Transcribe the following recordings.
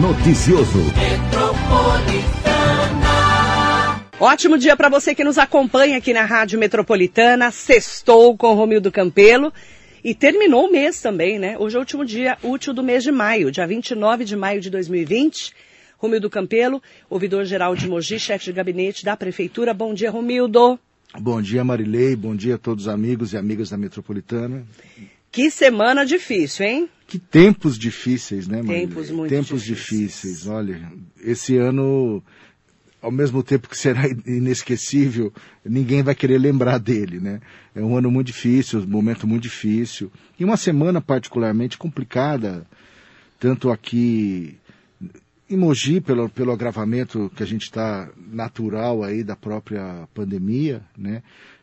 Noticioso. Ótimo dia para você que nos acompanha aqui na Rádio Metropolitana. Sextou com Romildo Campelo. E terminou o mês também, né? Hoje é o último dia útil do mês de maio, dia 29 de maio de 2020. Romildo Campelo, ouvidor-geral de Mogi, chefe de gabinete da Prefeitura. Bom dia, Romildo. Bom dia, Marilei. Bom dia a todos os amigos e amigas da Metropolitana. Que semana difícil, hein? Que tempos difíceis, né, Marilei? Tempos muito Tempos difíceis. difíceis. Olha, esse ano, ao mesmo tempo que será inesquecível, ninguém vai querer lembrar dele, né? É um ano muito difícil, um momento muito difícil. E uma semana particularmente complicada, tanto aqui em Mogi, pelo, pelo agravamento que a gente está natural aí da própria pandemia, né?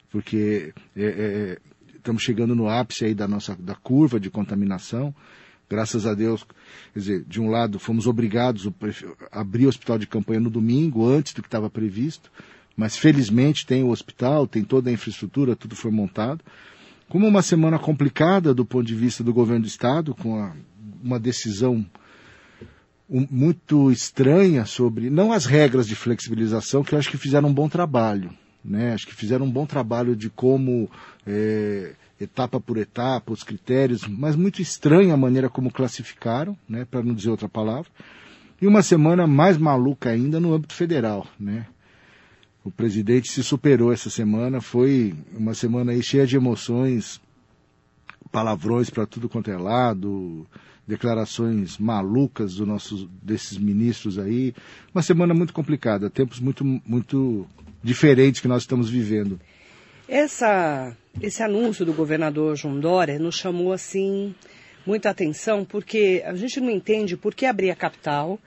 Porque é, é, estamos chegando no ápice aí da nossa da curva de contaminação. Graças a Deus, quer dizer, de um lado fomos obrigados a abrir o hospital de campanha no domingo, antes do que estava previsto, mas felizmente tem o hospital, tem toda a infraestrutura, tudo foi montado. Como uma semana complicada do ponto de vista do governo do estado, com a, uma decisão um, muito estranha sobre, não as regras de flexibilização, que eu acho que fizeram um bom trabalho, né? Acho que fizeram um bom trabalho de como, é, etapa por etapa, os critérios, mas muito estranha a maneira como classificaram, né? Para não dizer outra palavra. E uma semana mais maluca ainda no âmbito federal, né? O presidente se superou essa semana, foi uma semana cheia de emoções, palavrões para tudo quanto é lado, declarações malucas do nossos, desses ministros aí. Uma semana muito complicada, tempos muito, muito diferentes que nós estamos vivendo. Essa, esse anúncio do governador João Dória nos chamou assim muita atenção, porque a gente não entende por que abrir a capital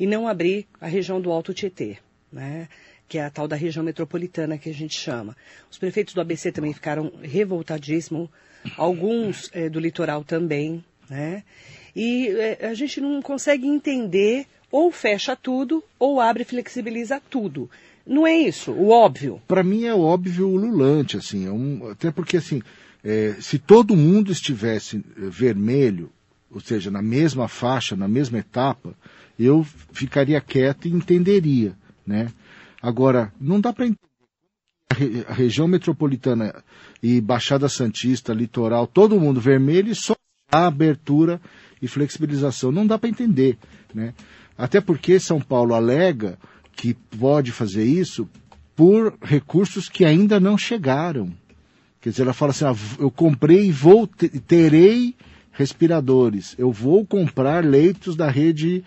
e não abrir a região do Alto Tietê, né? que é a tal da região metropolitana que a gente chama. Os prefeitos do ABC também ficaram revoltadíssimos, alguns é, do litoral também, né? E é, a gente não consegue entender, ou fecha tudo, ou abre e flexibiliza tudo. Não é isso, o óbvio. Para mim é óbvio ululante, assim, é um, até porque assim, é, se todo mundo estivesse vermelho, ou seja, na mesma faixa, na mesma etapa, eu ficaria quieto e entenderia, né? Agora, não dá para entender a região metropolitana e Baixada Santista, litoral, todo mundo vermelho e só a abertura e flexibilização. Não dá para entender, né? Até porque São Paulo alega que pode fazer isso por recursos que ainda não chegaram. Quer dizer, ela fala assim, ah, eu comprei e vou, terei respiradores, eu vou comprar leitos da rede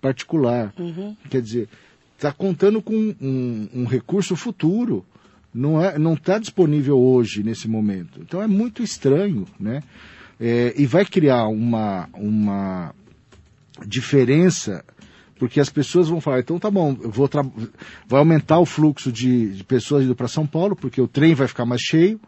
particular. Uhum. Quer dizer, está contando com um, um, recurso futuro, não é, não está disponível hoje nesse momento. Então é muito estranho, né? É, e vai criar uma, uma diferença, porque as pessoas vão falar, então tá bom, eu vou vai aumentar o fluxo de, de pessoas indo para São Paulo, porque o trem vai ficar mais cheio,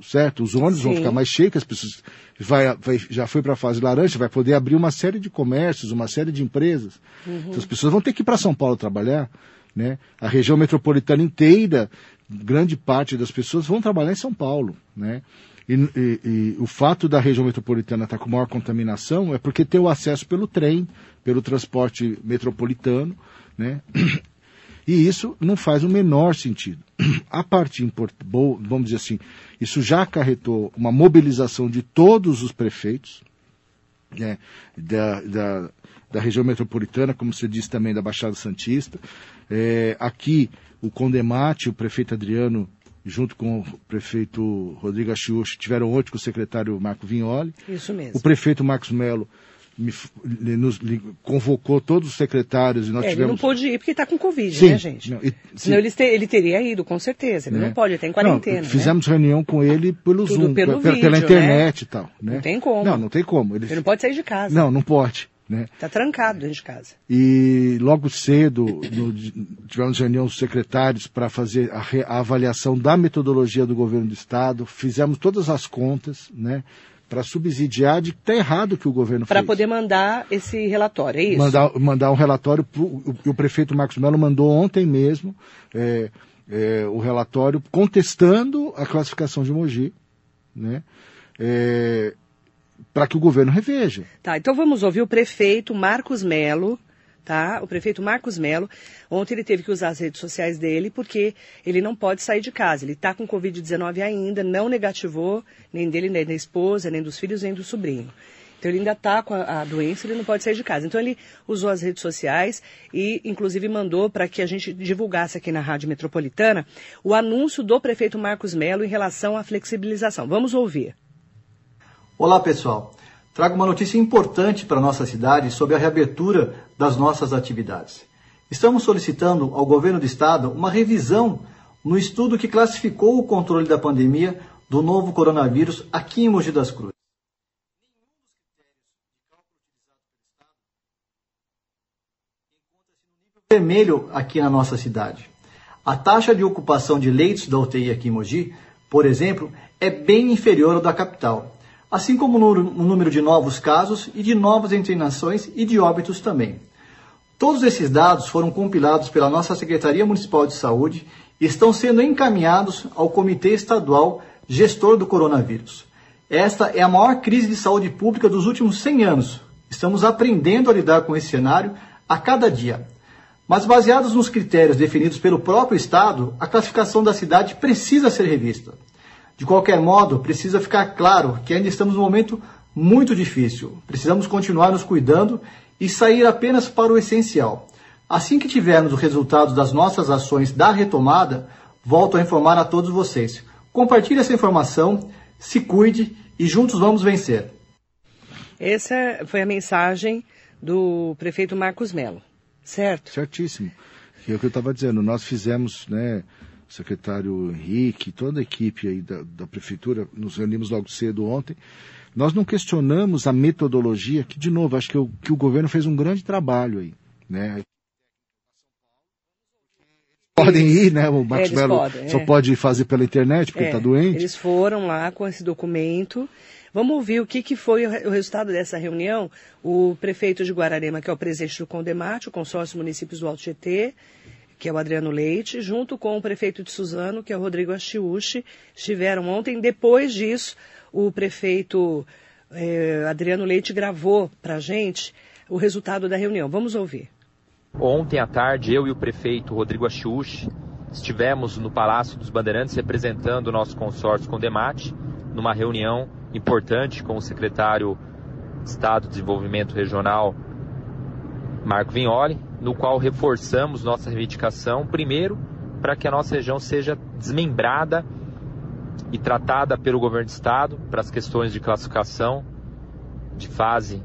certo? Os ônibus Sim. vão ficar mais cheios, as pessoas vai, vai, já foi para a fase laranja, vai poder abrir uma série de comércios, uma série de empresas. Uhum. Então, as pessoas vão ter que ir para São Paulo trabalhar, né? A região metropolitana inteira, grande parte das pessoas vão trabalhar em São Paulo, né? E, e, e, o fato da região metropolitana estar com maior contaminação é porque tem o acesso pelo trem, pelo transporte metropolitano, né? E isso não faz o menor sentido. A parte importante, vamos dizer assim, isso já acarretou uma mobilização de todos os prefeitos, né, da, da, da, região metropolitana, como você disse também, da Baixada Santista. É, aqui, o Condemate, o prefeito Adriano junto com o prefeito Rodrigo Achiuchi, tiveram ontem com o secretário Marco Vignoli. Isso mesmo. O prefeito Marcos Melo me, nos, convocou todos os secretários e nós é, tivemos... Ele não pôde ir porque está com Covid, sim, né, gente? Não, e, Senão ele, ele, teria ido, com certeza. Ele né? não pode, ele está em quarentena. Não, fizemos né? reunião com ele pelo Tudo Zoom, pelo pela, vídeo, pela internet né? e tal. Né? Não tem como. Não, não tem como. Ele, ele não pode sair de casa. Não, não pode. Né? Está trancado dentro de casa. E logo cedo no, tivemos reunião dos secretários para fazer a, re, a, avaliação da metodologia do governo do Estado, fizemos todas as contas, né? Para subsidiar de que está errado que o governo pra fez. Para poder mandar esse relatório, é isso? Mandar, mandar um relatório, pro, o, o prefeito Marcos Melo mandou ontem mesmo é, é, o relatório contestando a classificação de Mogi, né? É, para que o governo reveja. Tá, então vamos ouvir o prefeito Marcos Melo, tá? O prefeito Marcos Melo. Ontem ele teve que usar as redes sociais dele porque ele não pode sair de casa. Ele está com Covid-19 ainda, não negativou, nem dele, nem da esposa, nem dos filhos, nem do sobrinho. Então ele ainda está com a, a, doença, ele não pode sair de casa. Então ele usou as redes sociais e, inclusive, mandou para que a gente divulgasse aqui na Rádio Metropolitana o anúncio do prefeito Marcos Melo em relação à flexibilização. Vamos ouvir. Olá, pessoal. Trago uma notícia importante para nossa cidade sobre a reabertura das nossas atividades. Estamos solicitando ao governo do estado uma revisão no estudo que classificou o controle da pandemia do novo coronavírus aqui em Mogi das Cruzes. vermelho aqui na nossa cidade. A taxa de ocupação de leitos da UTI aqui em Mogi, por exemplo, é bem inferior ao da capital, assim como o número de novos casos e de novas internações e de óbitos também. Todos esses dados foram compilados pela nossa Secretaria Municipal de Saúde e estão sendo encaminhados ao Comitê Estadual Gestor do Coronavírus. Esta é a maior crise de saúde pública dos últimos 100 anos. Estamos aprendendo a lidar com esse cenário a cada dia. Mas baseados nos critérios definidos pelo próprio Estado, a classificação da cidade precisa ser revista. De qualquer modo, precisa ficar claro que ainda estamos num momento muito difícil. Precisamos continuar nos cuidando e sair apenas para o essencial. Assim que tivermos os resultados das nossas ações da retomada, volto a informar a todos vocês. Compartilhe essa informação, se cuide e juntos vamos vencer. Essa foi a mensagem do prefeito Marcos Melo. Certo. Certíssimo. E é o que eu estava dizendo, nós fizemos, né, o secretário Henrique, toda a equipe aí da, da prefeitura, nos reunimos logo cedo ontem, nós não questionamos a metodologia, que de novo, acho que o, que o governo fez um grande trabalho aí, né? podem ir, né? O Marcos é, Melo só é. pode fazer pela internet porque está é, doente. Eles foram lá com esse documento Vamos ouvir o que, que foi o resultado dessa reunião. O prefeito de Guararema, que é o presidente do Condemate, o consórcio municípios do Alto Tietê, que é o Adriano Leite, junto com o prefeito de Suzano, que é o Rodrigo Achiuchi, estiveram ontem. Depois disso, o prefeito eh, Adriano Leite gravou para a gente o resultado da reunião. Vamos ouvir. Ontem à tarde, eu e o prefeito Rodrigo Achiuchi estivemos no Palácio dos Bandeirantes representando o nosso consórcio Condemate, numa reunião importante com o secretário de Estado de Desenvolvimento Regional, Marco Vignoli, no qual reforçamos nossa reivindicação, primeiro, para que a nossa região seja desmembrada e tratada pelo governo do Estado para as questões de classificação, de fase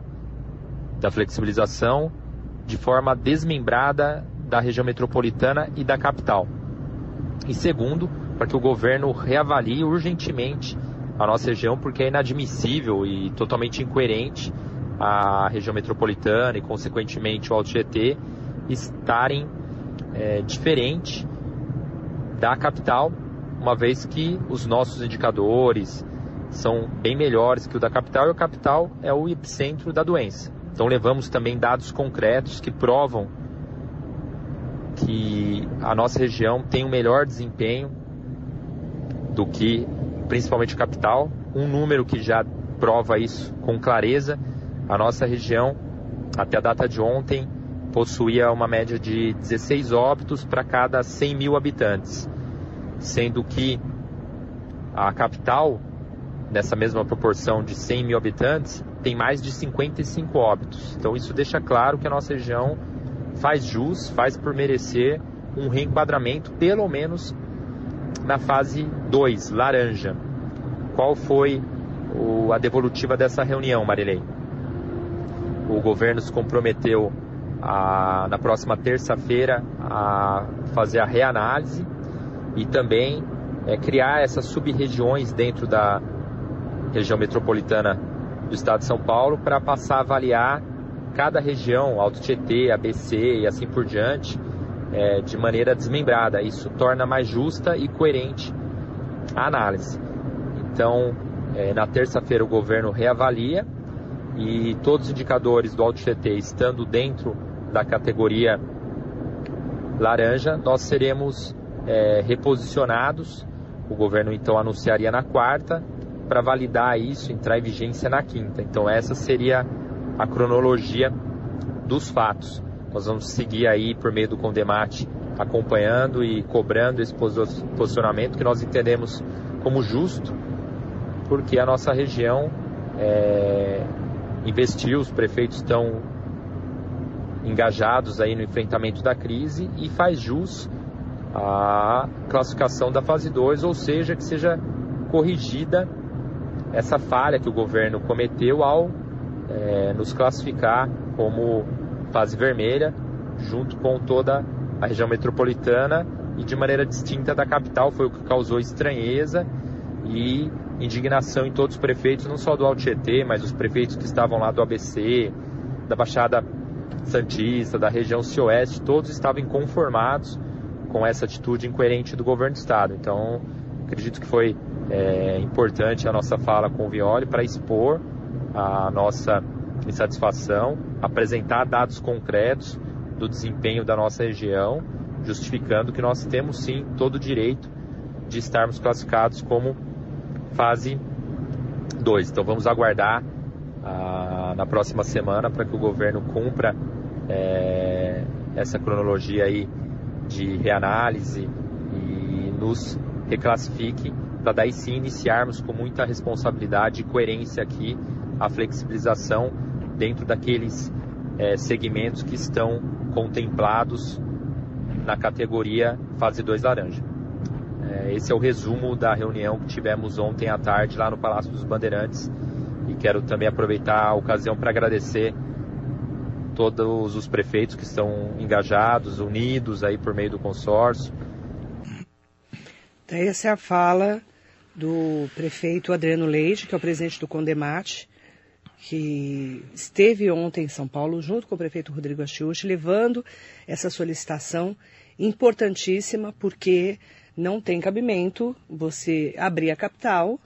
da flexibilização, de forma desmembrada da região metropolitana e da capital. E segundo, para que o governo reavalie urgentemente a nossa região, porque é inadmissível e totalmente incoerente a região metropolitana e, consequentemente, o Alto Tietê estarem é, diferente da capital, uma vez que os nossos indicadores são bem melhores que o da capital e a capital é o epicentro da doença. Então levamos também dados concretos que provam que a nossa região tem um melhor desempenho do que principalmente capital. Um número que já prova isso com clareza: a nossa região, até a data de ontem, possuía uma média de 16 óbitos para cada 100 mil habitantes, sendo que a capital, nessa mesma proporção de 100 mil habitantes, tem mais de 55 óbitos. Então isso deixa claro que a nossa região faz jus, faz por merecer um reenquadramento, pelo menos na fase 2, laranja. Qual foi o, a devolutiva dessa reunião, Marilei? O governo se comprometeu a, na próxima terça-feira a fazer a reanálise e também é, criar essas sub-regiões dentro da região metropolitana do estado de São Paulo para passar a avaliar cada região, Alto Tietê, ABC e assim por diante, é, de maneira desmembrada. Isso torna mais justa e coerente a análise. Então, é, na terça-feira o governo reavalia e todos os indicadores do Alto GT estando dentro da categoria laranja, nós seremos é, reposicionados. O governo então anunciaria na quarta para validar isso, entrar em vigência na quinta. Então essa seria a cronologia dos fatos. Nós vamos seguir aí por meio do Condemate acompanhando e cobrando esse posicionamento que nós entendemos como justo, porque a nossa região é, investiu, os prefeitos estão engajados aí no enfrentamento da crise e faz jus a classificação da fase 2, ou seja, que seja corrigida essa falha que o governo cometeu ao é, nos classificar como fase vermelha, junto com toda a região metropolitana e de maneira distinta da capital, foi o que causou estranheza e indignação em todos os prefeitos, não só do Alto Tietê, mas os prefeitos que estavam lá do ABC, da Baixada Santista, da região Cioeste, todos estavam inconformados com essa atitude incoerente do governo do Estado. Então, acredito que foi é, importante a nossa fala com o Violi para expor a nossa insatisfação, apresentar dados concretos do desempenho da nossa região, justificando que nós temos sim todo o direito de estarmos classificados como fase 2. Então vamos aguardar ah, na próxima semana para que o governo cumpra é, essa cronologia aí de reanálise e nos reclassifique para daí sim iniciarmos com muita responsabilidade e coerência aqui a flexibilização dentro daqueles é, segmentos que estão contemplados na categoria fase 2 laranja. É, esse é o resumo da reunião que tivemos ontem à tarde lá no Palácio dos Bandeirantes e quero também aproveitar a ocasião para agradecer todos os prefeitos que estão engajados, unidos aí por meio do consórcio. Então, essa é a fala do prefeito Adriano Leite, que é o presidente do Condemate, que esteve ontem em São Paulo junto com o prefeito Rodrigo Achiuchi, levando essa solicitação importantíssima, porque não tem cabimento você abrir a capital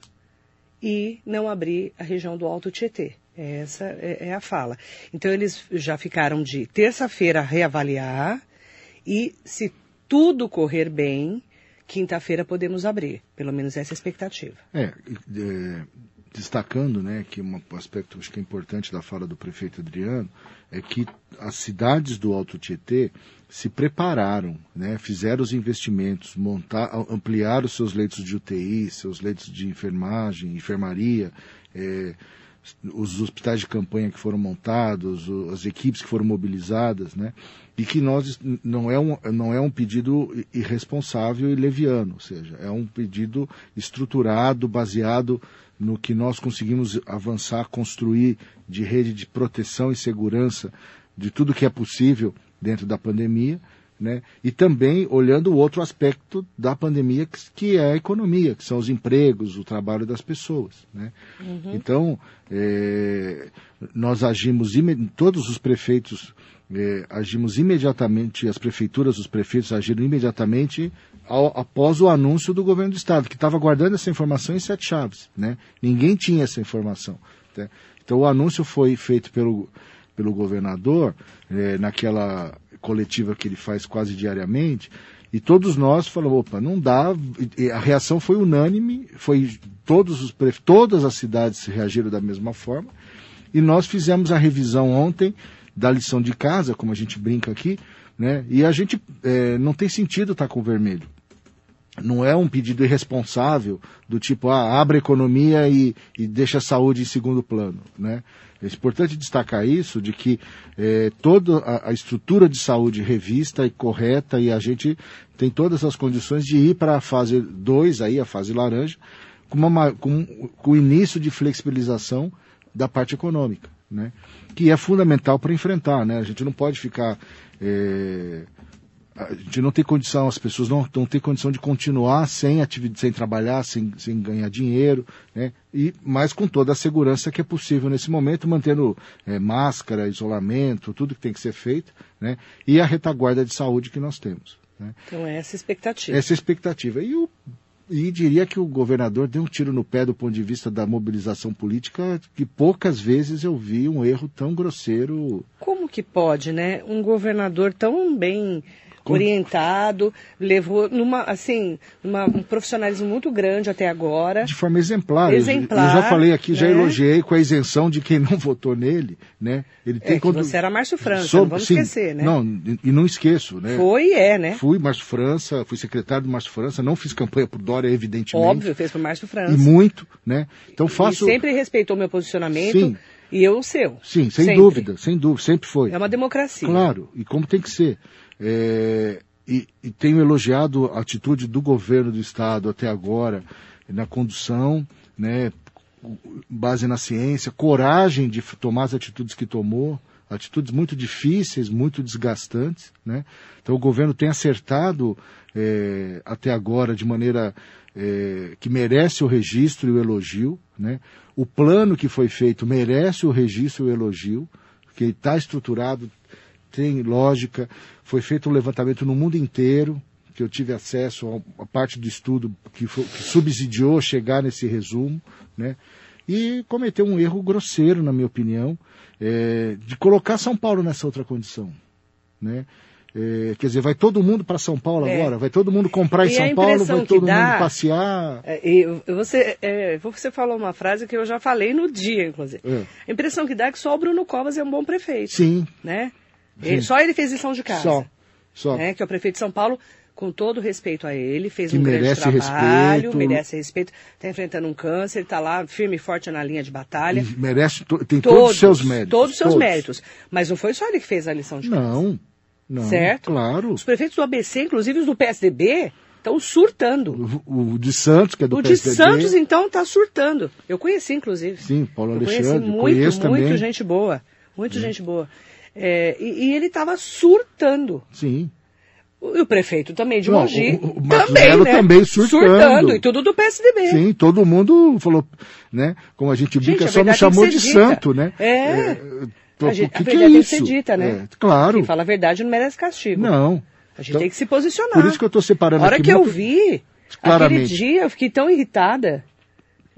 e não abrir a região do Alto Tietê. Essa é, é a fala. Então eles já ficaram de terça-feira reavaliar e se tudo correr bem, quinta-feira podemos abrir. Pelo menos essa é a expectativa. É, é destacando, né, que um aspecto acho que é importante da fala do prefeito Adriano é que as cidades do Alto Tietê se prepararam, né, fizeram os investimentos, montar, ampliaram os seus leitos de UTI, seus leitos de enfermagem, enfermaria, é, os hospitais de campanha que foram montados, as equipes que foram mobilizadas, né? E que nós não é um, não é um pedido irresponsável e leviano, ou seja, é um pedido estruturado, baseado no que nós conseguimos avançar, construir de rede de proteção e segurança de tudo que é possível dentro da pandemia, né? E também olhando o outro aspecto da pandemia, que, é a economia, que são os empregos, o trabalho das pessoas, né? Uhum. Então, é, nós agimos, todos os prefeitos é, agimos imediatamente, as prefeituras, os prefeitos agiram imediatamente ao, após o anúncio do governo do estado, que estava guardando essa informação em sete chaves, né? Ninguém tinha essa informação. Né? Então o anúncio foi feito pelo, pelo governador é, naquela coletiva que ele faz quase diariamente, e todos nós falamos, opa, não dá. E a reação foi unânime, foi todos os todas as cidades reagiram da mesma forma. E nós fizemos a revisão ontem da lição de casa, como a gente brinca aqui, né? E a gente é, não tem sentido estar tá com vermelho não é um pedido irresponsável do tipo, ah, abre a economia e, e deixa a saúde em segundo plano, né? É importante destacar isso, de que é, toda a, a, estrutura de saúde revista e correta e a gente tem todas as condições de ir para a fase 2, aí a fase laranja, com, uma, com, com o início de flexibilização da parte econômica, né? Que é fundamental para enfrentar, né? A gente não pode ficar... É, a gente não tem condição, as pessoas não, não têm condição de continuar sem atividade, sem trabalhar, sem, sem ganhar dinheiro, né? E, mas com toda a segurança que é possível nesse momento, mantendo é, máscara, isolamento, tudo que tem que ser feito, né? E a retaguarda de saúde que nós temos. Né? Então é essa expectativa. Essa expectativa. E, o, e diria que o governador deu um tiro no pé do ponto de vista da mobilização política, que poucas vezes eu vi um erro tão grosseiro. Como que pode, né? Um governador tão bem orientado, levou numa, assim, um profissionalismo muito grande até agora. De forma exemplar. Exemplar. Eu já falei aqui, já né? elogiei com a isenção de quem não votou nele, né? Ele tem é, quando... você era Márcio França, Sob... não vamos Sim, esquecer, né? Não, e não esqueço, né? Foi e é, né? Fui Márcio França, fui secretário do Márcio França, não fiz campanha por Dória, evidentemente. Óbvio, fez por Márcio França. E muito, né? Então faço... E sempre respeitou meu posicionamento. Sim. E eu o seu. Sim, sem sempre. dúvida, sem dúvida, sempre foi. É uma democracia. Claro, e como tem que ser. É, e, e tenho elogiado a atitude do governo do Estado até agora na condução, né, base na ciência, coragem de tomar as atitudes que tomou, atitudes muito difíceis, muito desgastantes. Né? Então o governo tem acertado é, até agora de maneira é, que merece o registro e o elogio. Né? O plano que foi feito merece o registro e o elogio, porque está estruturado, tem lógica. Foi feito um levantamento no mundo inteiro, que eu tive acesso a, a parte do estudo que, foi, que, subsidiou chegar nesse resumo, né? E cometeu um erro grosseiro, na minha opinião, é, de colocar São Paulo nessa outra condição, né? É, quer dizer, vai todo mundo para São Paulo é. agora? Vai todo mundo comprar em São Paulo? Vai todo dá, mundo passear? É, você, é, você falou uma frase que eu já falei no dia, inclusive. É. A impressão que dá é que só o Bruno Covas é um bom prefeito. Sim. Né? Ele, só ele fez lição de casa. Só. Só. Né? Que é o prefeito de São Paulo, com todo respeito a ele, fez que um grande trabalho, respeito. merece respeito, está enfrentando um câncer, está lá firme e forte na linha de batalha. E merece, tem todos, todos os seus méritos. Todos os seus todos. méritos. Mas não foi só ele que fez a lição de casa. Não, não. Certo? Claro. Os prefeitos do ABC, inclusive os do PSDB, estão surtando. O, o, de Santos, que é do o PSDB. O de Santos, então, está surtando. Eu conheci, inclusive. Sim, Paulo Alexandre. Eu conheci muito, muito também. gente boa. Muito hum. gente boa. É, e, e, ele estava surtando. Sim. O, o prefeito também de Mogi. O, o, o também, né? também surtando. surtando. E tudo do PSDB. Sim, todo mundo falou, né? Como a gente brinca, gente, só não chamou de dita. santo, né? É. é a, gente, que a que verdade é tem que ser dita, né? É, claro. Quem fala a verdade não merece castigo. Não. A gente então, tem que se posicionar. Por isso que eu estou separando A hora aqui que muito... eu vi, Claramente. aquele dia, eu fiquei tão irritada.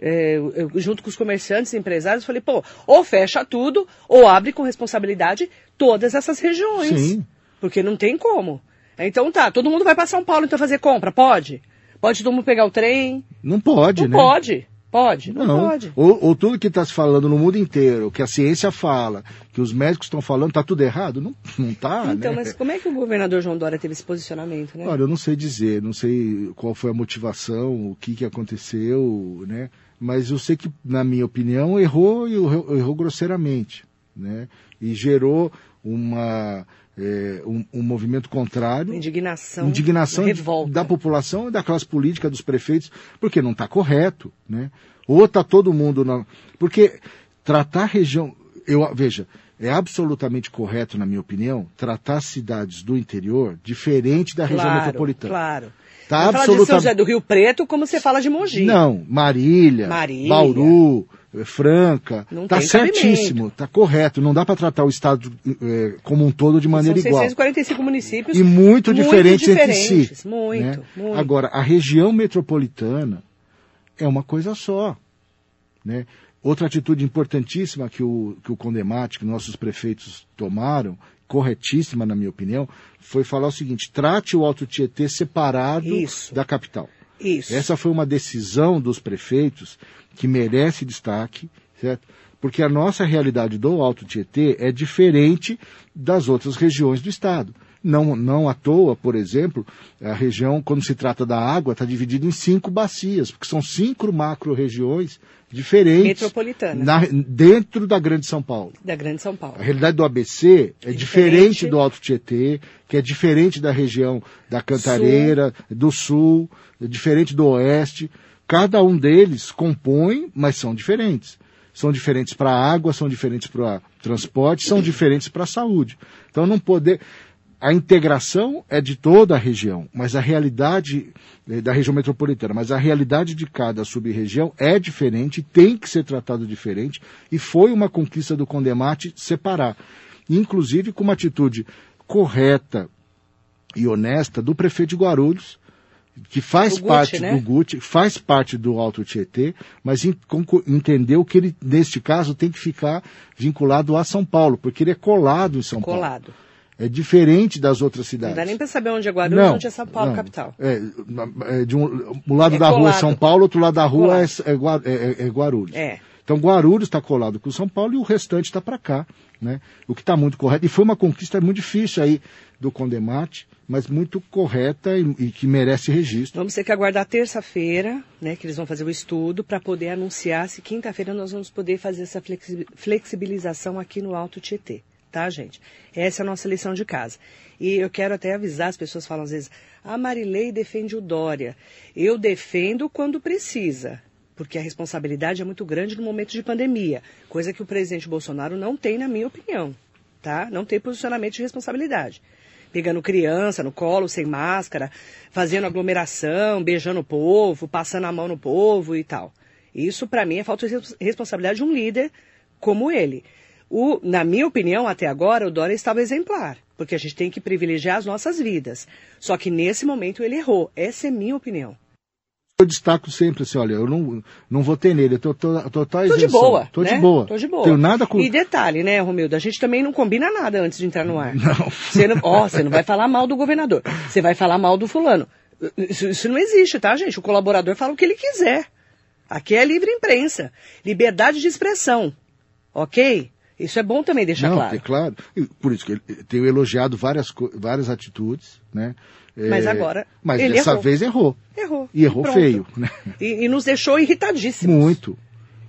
É, eu, junto com os comerciantes e empresários, falei, pô, ou fecha tudo, ou abre com responsabilidade todas essas regiões. Sim. Porque não tem como. Então tá, todo mundo vai para São Paulo então fazer compra? Pode? Pode todo mundo pegar o trem? Não pode, não né? Pode. Pode, não, não. pode. Ou, ou tudo que está se falando no mundo inteiro, que a ciência fala, que os médicos estão falando, está tudo errado? Não, não tá, Então, né? mas como é que o governador João Dória teve esse posicionamento, né? Olha, eu não sei dizer, não sei qual foi a motivação, o que, que aconteceu, né? Mas eu sei que, na minha opinião, errou e errou, grosseiramente, né? E gerou uma é, um, um, movimento contrário. Indignação. Indignação revolta. da população e da classe política dos prefeitos, porque não está correto, né? Ou está todo mundo na. Porque tratar a região. Eu, veja, é absolutamente correto, na minha opinião, tratar cidades do interior diferente da claro, região metropolitana. Claro. Tá absolutamente. Fala de São José do Rio Preto como você fala de Mogi. Não, Marília, Marília. Bauru, é franca, está certíssimo, está correto. Não dá para tratar o Estado é, como um todo de maneira São igual. 645 municípios. E muito, muito diferentes, diferentes, entre si. Muito, né? muito. Agora, a região metropolitana é uma coisa só. Né? Outra atitude importantíssima que o, que o Condemate, que nossos prefeitos tomaram, corretíssima na minha opinião, foi falar o seguinte, trate o Alto Tietê separado Isso. da capital. Isso. Essa foi uma decisão dos prefeitos que merece destaque, certo? Porque a nossa realidade do Alto Tietê é diferente das outras regiões do estado. Não, não à toa, por exemplo, a região, quando se trata da água, está dividida em cinco bacias, porque são cinco macro-regiões diferentes. Metropolitanas. Na, dentro da Grande São Paulo. Da Grande São Paulo. A realidade do ABC é, diferente. diferente. do Alto Tietê, que é diferente da região da Cantareira, sul. do Sul, é diferente do Oeste. Cada um deles compõe, mas são diferentes. São diferentes para a água, são diferentes para transporte, são diferentes para a saúde. Então não poder a integração é de toda a região, mas a realidade eh, da região metropolitana, mas a realidade de cada sub-região é diferente, tem que ser tratado diferente, e foi uma conquista do Condemate separar. Inclusive com uma atitude correta e honesta do prefeito de Guarulhos, que faz o parte Gucci, né? do Gucci, faz parte do Alto Tietê, mas in, entendeu que ele, neste caso, tem que ficar vinculado a São Paulo, porque ele é colado em São colado. Paulo. É diferente das outras Não cidades. dá nem para saber onde é Guarulhos, Não, onde é São Paulo, não. capital. É, é, de um, um lado É da rua é. São Paulo, outro lado da rua é, é é- é- é Guarulhos. É. Então Guarulhos está colado com São Paulo e o restante está para cá, né? O que está muito correto. E foi uma conquista muito difícil aí do Condemate, mas muito correta e, e que merece registro. Vamos ter que aguardar terça-feira, né, que eles vão fazer o estudo para poder anunciar se quinta-feira nós vamos poder fazer essa flexi- flexibilização aqui no Alto Tietê, tá, gente? Essa é a nossa lição de casa. E eu quero até avisar, as pessoas falam às vezes, a Marilei defende o Dória. Eu defendo quando precisa, porque a responsabilidade é muito grande no momento de pandemia, coisa que o presidente Bolsonaro não tem, na minha opinião, tá? Não tem posicionamento de responsabilidade pegando criança no colo, sem máscara, fazendo aglomeração, beijando o povo, passando a mão no povo e tal. Isso, para mim, é falta de res- responsabilidade de um líder como ele. O, na minha opinião, até agora, o Dória estava exemplar, porque a gente tem que privilegiar as nossas vidas. Só que nesse momento ele errou. Essa é minha opinião. Eu destaco sempre assim, olha, eu não, não votei nele, eu tô, tô, tô, Tô de boa. Tô né? de boa. Tô de boa. Tenho nada com. E detalhe, né, Romildo? A gente também não combina nada antes de entrar no ar. Não. Você não, ó, você não vai falar mal do governador. Você vai falar mal do fulano. Isso, isso não existe, tá, gente? O colaborador fala o que ele quiser. Aqui é livre imprensa. Liberdade de expressão. Ok? Isso é bom também deixar não, claro. é claro. Por isso que eu tenho elogiado várias, várias atitudes, né? Mas É, agora, Mas dessa errou. vez errou. Errou. E errou pronto. feio, né? E, e nos deixou irritadíssimos. Muito.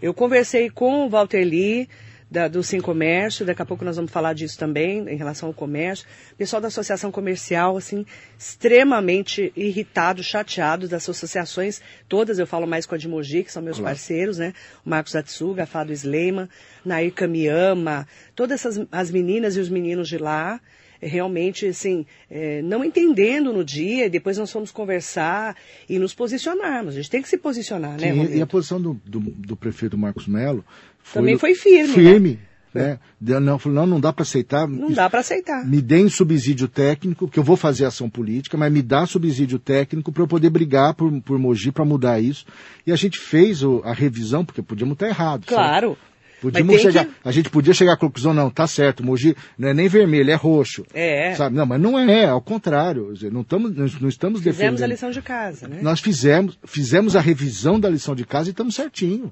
Eu conversei com o Walter Lee, da- do Sim Comércio, daqui a pouco nós vamos falar disso também, em relação ao comércio. Pessoal da Associação Comercial, assim, extremamente irritado, chateado das associações, todas eu falo mais com a de Mogi, que são meus Claro. parceiros, né? O Marcos Atsuga, Fado Sleiman, Nair Kamiyama, todas essas, as meninas e os meninos de lá, eh, realmente, assim, eh, não entendendo no dia, e depois nós fomos conversar e nos posicionarmos. A gente tem que se posicionar, né, Sim, e- a posição do, do, do prefeito Marcos Melo foi, Também foi firme, Firme. Né? Deu- Não, não, não dá para aceitar. Não dá para aceitar. Me deem subsídio técnico, que eu vou fazer ação política, mas me dá subsídio técnico para eu poder brigar por, por Mogi para mudar isso. E a gente fez o- a revisão, porque podíamos estar errado. sabe? Claro. Podíamos Mas tem chegar, que- A gente podia chegar à conclusão, não, tá certo, Mogi não é nem vermelho, é roxo. É. Sabe? Não, mas não é, ao contrário. Não estamos, não estamos Fizemos defendendo. a lição de casa, né? Nós fizemos, fizemos a revisão da lição de casa e estamos certinho.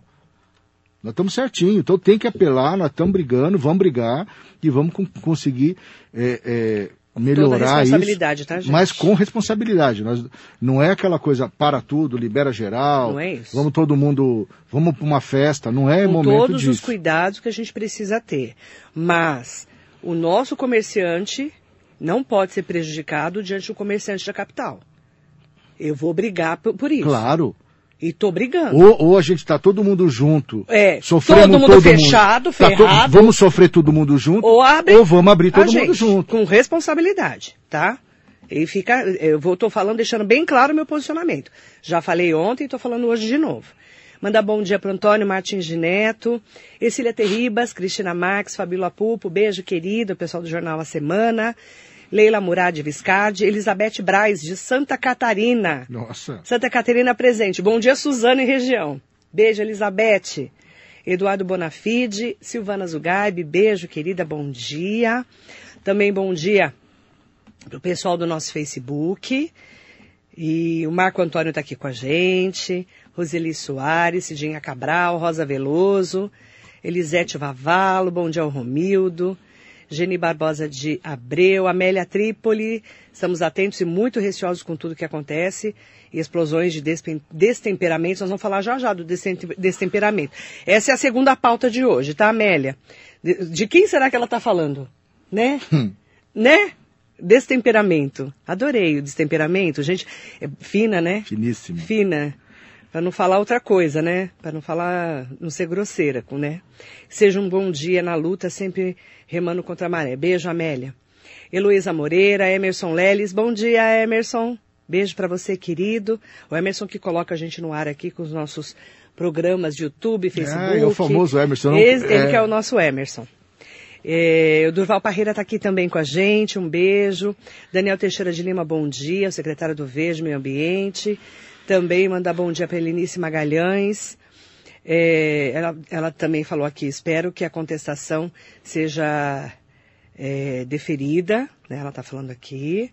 Nós estamos certinho. Então tem que apelar, nós estamos brigando, vamos brigar e vamos con- conseguir é, é, melhorar responsabilidade, isso. tá, gente? Mas com responsabilidade. Nós, não é aquela coisa para tudo, libera geral. Não é isso. Vamos todo mundo, vamos para uma festa. Não é Com momento todos disso. os cuidados que a gente precisa ter. Mas o nosso comerciante não pode ser prejudicado diante do comerciante da capital. Eu vou brigar por, por isso. Claro. E tô brigando. Ou, ou a gente está todo mundo junto. É, sofrendo todo mundo fechado, Tá to- ferrado. vamos sofrer todo mundo junto. Ou abre ou vamos abrir todo mundo gente, junto. Com responsabilidade, tá? E fica, eu vou, tô falando, deixando bem claro o meu posicionamento. Já falei ontem e tô falando hoje de novo. Mandar bom dia para Antônio Martins de Neto, Ercília Terribas, Cristina Max, Fabíola Pupo, beijo querido, pessoal do Jornal A Semana, Leila Murad Viscardi, Elizabeth Braz, de Santa Catarina. Nossa. Santa Catarina presente. Bom dia, Suzano e região. Beijo, Elizabeth. Eduardo Bonafide, Silvana Zugaib, beijo, querida, bom dia. Também bom dia para o pessoal do nosso Facebook. E o Marco Antônio está aqui com a gente. Roseli Soares, Cidinha Cabral, Rosa Veloso, Elisete Vavalo, bom dia ao Romildo. Geni Barbosa de Abreu, Amélia Trípoli, estamos atentos e muito receosos com tudo que acontece e explosões de destemperamentos. Nós vamos falar já já do destem- destemperamento. Essa é a segunda pauta de hoje, tá, Amélia? De, de quem será que ela está falando? Né? Né? Destemperamento. Adorei o destemperamento. Gente, é fina, né? Finíssimo. Fina. Para não falar outra coisa, né? Para não falar, não ser grosseira, né? Seja um bom dia na luta, sempre remando contra a maré. Beijo, Amélia. Heloísa Moreira, Emerson Leles. Bom dia, Emerson. Beijo para você, querido. O Emerson que coloca a gente no ar aqui com os nossos programas de YouTube, Facebook. é o famoso Emerson, não- ele é. que é o nosso Emerson. É, o Durval Parreira está aqui também com a gente, um beijo. Daniel Teixeira de Lima, bom dia, o secretário do Verde Meio Ambiente. Também mandar bom dia para Helenice Magalhães. É, ela, ela também falou aqui, espero que a contestação seja é, deferida, né, ela está falando aqui.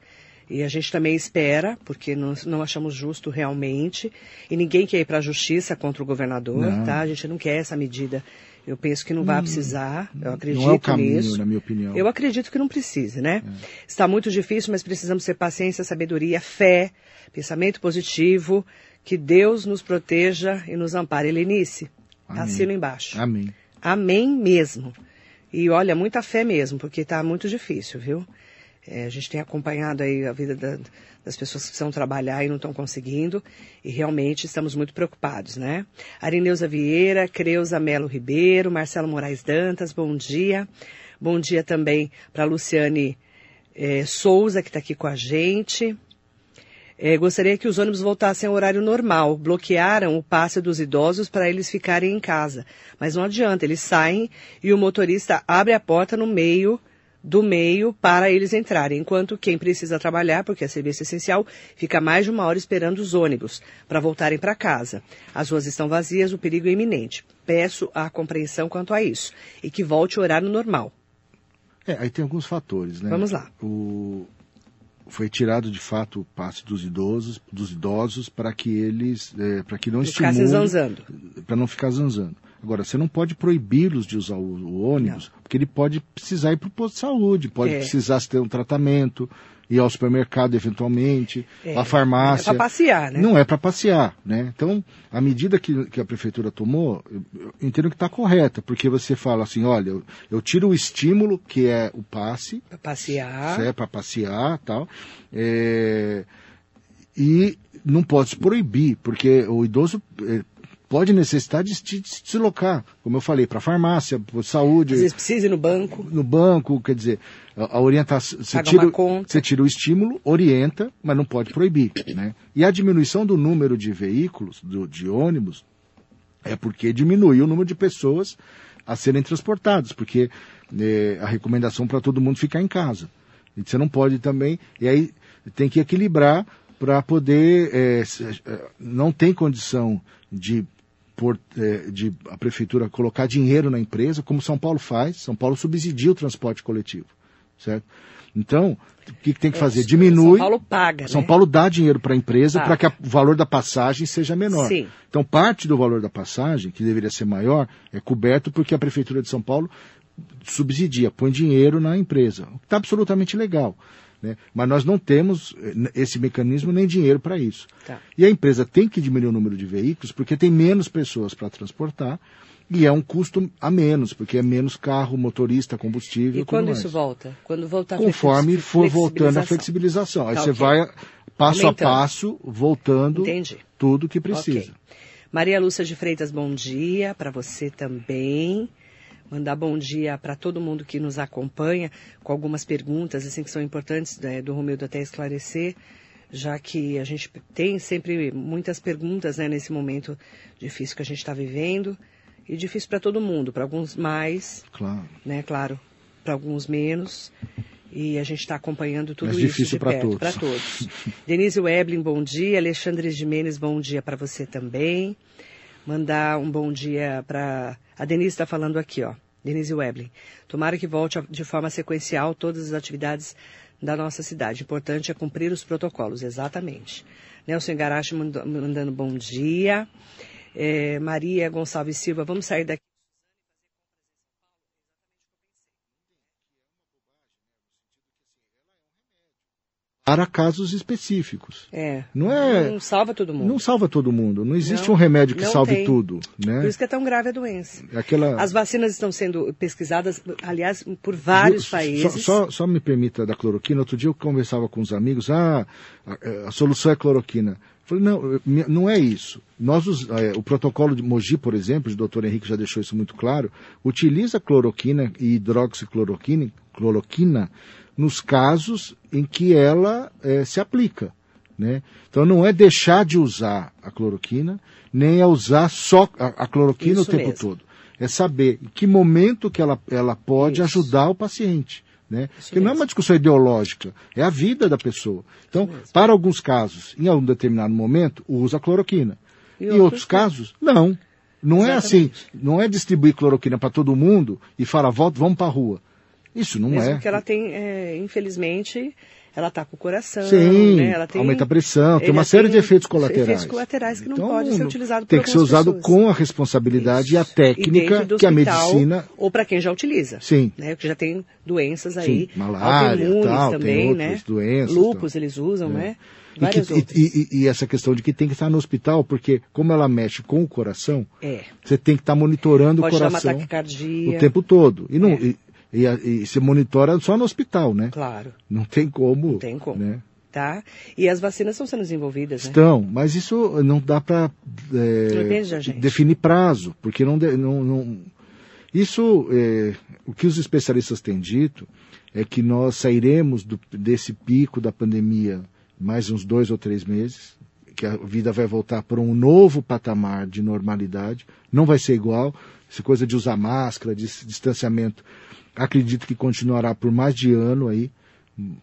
E a gente também espera, porque não, não achamos justo realmente, e ninguém quer ir para a justiça contra o governador, Não. tá? A gente não quer essa medida. Eu penso que não vai precisar, eu acredito Não é o caminho, nisso. na minha opinião. Eu acredito que não precise, né? Está muito difícil, mas precisamos ter paciência, sabedoria, fé, pensamento positivo, que Deus nos proteja e nos ampare. Helenice, Amém. assino embaixo. Amém. Amém mesmo. E olha, muita fé mesmo, porque está muito difícil, viu? É, a gente tem acompanhado aí a vida da- das pessoas que precisam trabalhar e não estão conseguindo, e realmente estamos muito preocupados, né? Arineuza Vieira, Creuza Melo Ribeiro, Marcelo Moraes Dantas, bom dia. Bom dia também para Luciane eh, Souza, que está aqui com a gente. Eh, gostaria que os ônibus voltassem ao horário normal. Bloquearam o passe dos idosos para eles ficarem em casa. Mas não adianta, eles saem e o motorista abre a porta no meio do meio para eles entrarem, enquanto quem precisa trabalhar, porque é serviço essencial, fica mais de uma hora esperando os ônibus para voltarem para casa. As ruas estão vazias, o perigo é iminente. Peço a compreensão quanto a isso e que volte o horário normal. É, aí tem alguns fatores, né? Vamos lá. O... Foi tirado de fato o passe dos idosos, dos idosos, para que eles, é, para que não Não ficassem estimule, zanzando. para não ficar zanzando. Agora, você não pode proibi-los de usar o, ônibus, porque ele pode precisar ir para o posto de saúde, pode É. precisar ter um tratamento, ir ao supermercado eventualmente, É, à farmácia. é pra passear, né? Não é para passear, né? Então, a medida que, que a prefeitura tomou, eu, eu entendo que está correta, porque você fala assim, olha, eu, eu tiro o estímulo, que é o passe, Para passear. é para passear tal, é, e não pode se proibir, porque o idoso é, pode necessitar de, se- de se deslocar, como eu falei, para farmácia, para saúde, Às vezes precisa ir no banco. no banco, quer dizer, a, orientação, você tira, você tira o estímulo, orienta, mas não pode proibir, né? E a diminuição do número de veículos, do- de ônibus, é porque diminuiu o número de pessoas a serem transportadas, porque eh, a recomendação para todo mundo ficar em casa. E você não pode também, e aí tem que equilibrar para poder, eh, não tem condição de, por, eh, de a prefeitura colocar dinheiro na empresa, como São Paulo faz, São Paulo subsidia o transporte coletivo, certo? Então, o que, que tem que fazer? Diminui. São Paulo paga, São né? Paulo dá dinheiro para a empresa para que a- o valor da passagem seja menor. Sim. Então, parte do valor da passagem, que deveria ser maior, é coberto porque a Prefeitura de São Paulo subsidia, põe dinheiro na empresa. O que está absolutamente legal. Né? Mas nós não temos eh, esse mecanismo nem dinheiro para isso. Tá. E a empresa tem que diminuir o número de veículos porque tem menos pessoas para transportar e é um custo a menos, porque é menos carro, motorista, combustível. E quando tudo isso mais. volta? Quando voltar Conforme for voltando a flexibilização. flexibilização. Aí Tá, você vai passo Aumentando. a passo, voltando Entendi. tudo que precisa. Ok. Maria Lúcia de Freitas, bom dia para você também. Mandar bom dia para todo mundo que nos acompanha com algumas perguntas assim que são importantes né, do Romildo até esclarecer, já que a gente tem sempre muitas perguntas né, nesse momento difícil que a gente está vivendo e difícil para todo mundo, para alguns mais, Claro. né, claro, para alguns menos. E a gente está acompanhando tudo Mas isso de perto, todos. para todos. Denise Weblin, bom dia. Alexandre Jimenez, bom dia para você também. Mandar um bom dia para a Denise está falando aqui, ó. Denise Weblin. Tomara que volte de forma sequencial todas as atividades da nossa cidade. Importante é cumprir os protocolos, exatamente. Nelson manda- mandando bom dia. É, Maria Gonçalves Silva, vamos sair daqui. Para casos específicos. É, Não é- Não salva todo mundo. Não salva todo mundo. Não existe Não, um remédio que salve tem. tudo. Né? Por isso que é tão grave a doença. Aquela... As vacinas estão sendo pesquisadas, aliás, por vários Só- países. Só, só me permita da cloroquina. Outro dia eu conversava com os amigos, ah, a, a solução é cloroquina. Eu Falei, não, eu- não é isso. Nós, eh, o protocolo de Mogi, por exemplo, o doutor Henrique já deixou isso muito claro, utiliza cloroquina e hidroxicloroquina cloroquina nos casos em que ela eh, se aplica. Né? Então não é deixar de usar a cloroquina, nem é usar só a, a cloroquina Isso o tempo mesmo. todo. É saber em que momento que ela, ela pode Isso. ajudar o paciente. Né? Isso Porque não é mesmo. uma discussão ideológica, é a vida da pessoa. Então, para alguns casos, em algum determinado momento, usa a cloroquina. E em outros outros casos, não. Não é assim, Exatamente. não é distribuir cloroquina para todo mundo e falar, volta, vamos para a rua. Isso não Mesmo é. que ela tem, é, infelizmente, ela está com o coração. Sim, né? ela tem, aumenta a pressão, tem uma série de efeitos colaterais. Efeitos colaterais que não Então, pode ser utilizado por Tem que ser usado pessoas. com a responsabilidade e a Isso. E técnica dentro do que a medicina. Ou para quem já utiliza. Sim. Né? Que já tem doenças aí. Sim, malária, tal, também, né? doenças, Lúpus tal. eles usam, né? E, que- e- e- e essa questão de que tem que estar no hospital, porque como ela mexe com o coração, É. você tem que estar monitorando Pode o coração o tempo todo. E, não, É. e, e, se monitora só no hospital, né? Claro, Não tem como. não tem como. né? Tá? E as vacinas estão sendo desenvolvidas, né? Estão, mas isso não dá para gente. definir prazo, porque não, não, não- isso é, o que os especialistas têm dito é que nós sairemos do- desse pico da pandemia mais uns dois ou três meses, que a vida vai voltar para um novo patamar de normalidade, não vai ser igual, essa coisa de usar máscara, de distanciamento, acredito que continuará por mais de ano aí,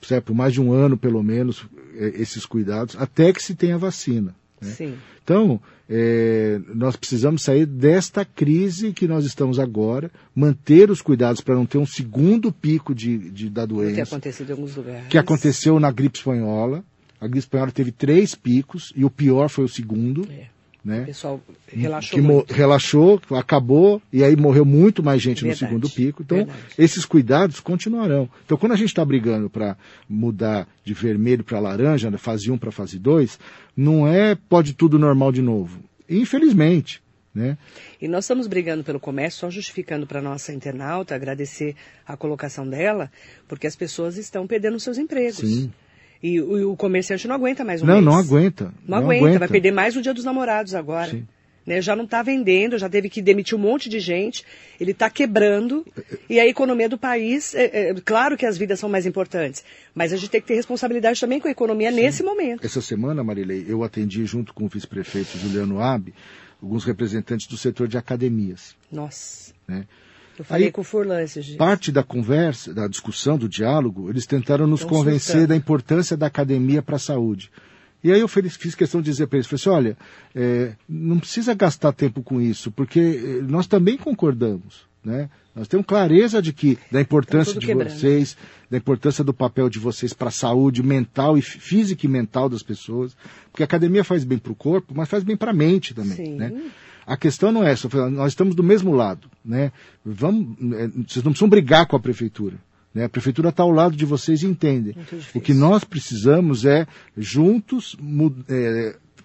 certo? por mais de um ano pelo menos, eh, esses cuidados, até que se tenha vacina. né? Sim. Então, eh, nós precisamos sair desta crise que nós estamos agora, manter os cuidados para não ter um segundo pico de, de- da O que doença, acontecido em alguns lugares. que aconteceu na gripe espanhola. A gripe espanhola teve três picos e o pior foi o segundo. É. O Né? pessoal relaxou que muito. relaxou, acabou, e aí morreu muito mais gente Verdade, no segundo pico. Então, verdade. esses cuidados continuarão. Então, quando a gente está brigando para mudar de vermelho para laranja, né, fase 1 para fase 2, não é pode tudo normal de novo. Infelizmente. Né? E nós estamos brigando pelo comércio, só justificando para nossa internauta, agradecer a colocação dela, porque as pessoas estão perdendo seus empregos. Sim. E, o- o comerciante não aguenta mais um não, mês. não aguenta. Não, aguenta, vai perder mais o dia dos namorados agora. Sim. Né, já não está vendendo, já teve que demitir um monte de gente, ele está quebrando, e a economia do país, é, é, claro que as vidas são mais importantes, mas a gente tem que ter responsabilidade também com a economia nesse momento. Essa semana, Marilei, eu atendi junto com o vice-prefeito Juliano Abe, alguns representantes do setor de academias. Nossa, Né? Eu falei Aí, com o Furlan esses dias. Parte da conversa, da discussão, do diálogo, eles tentaram nos Tão convencer surtando. da importância da academia para a saúde. E aí eu fiz, questão de dizer para eles, falei assim, olha, é, não precisa gastar tempo com isso, porque eh, nós também concordamos, né? Nós temos clareza de que da importância tudo de vocês, da importância do papel de vocês para a saúde mental e fí- física e mental das pessoas, porque a academia faz bem para o corpo, mas faz bem para a mente também, Sim. né? A questão não é essa, nós estamos do mesmo lado, né? Vamos, eh, vocês não precisam brigar com a prefeitura. Né? A prefeitura está ao lado de vocês e difícil. O que nós precisamos é, juntos,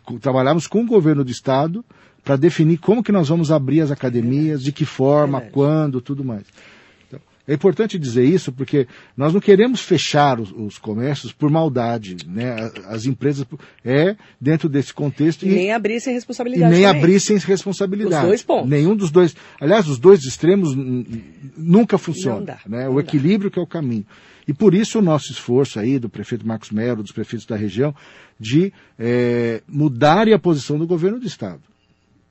co- trabalharmos com o governo do Estado para definir como que nós vamos abrir as academias, de que forma, Verdade. quando, tudo mais. É importante dizer isso porque nós não queremos fechar os, os comércios por maldade. Né? As empresas é dentro desse contexto E nem abrir sem e responsabilidade. nem também. abrir sem responsabilidade. Os dois pontos. Nenhum dos dois. Aliás, os dois extremos nunca funcionam. Não dá, né? O dá. equilíbrio que é o caminho. E por isso o nosso esforço aí do prefeito Marcos Melo, dos prefeitos da região, de eh, mudarem a posição do governo do Estado.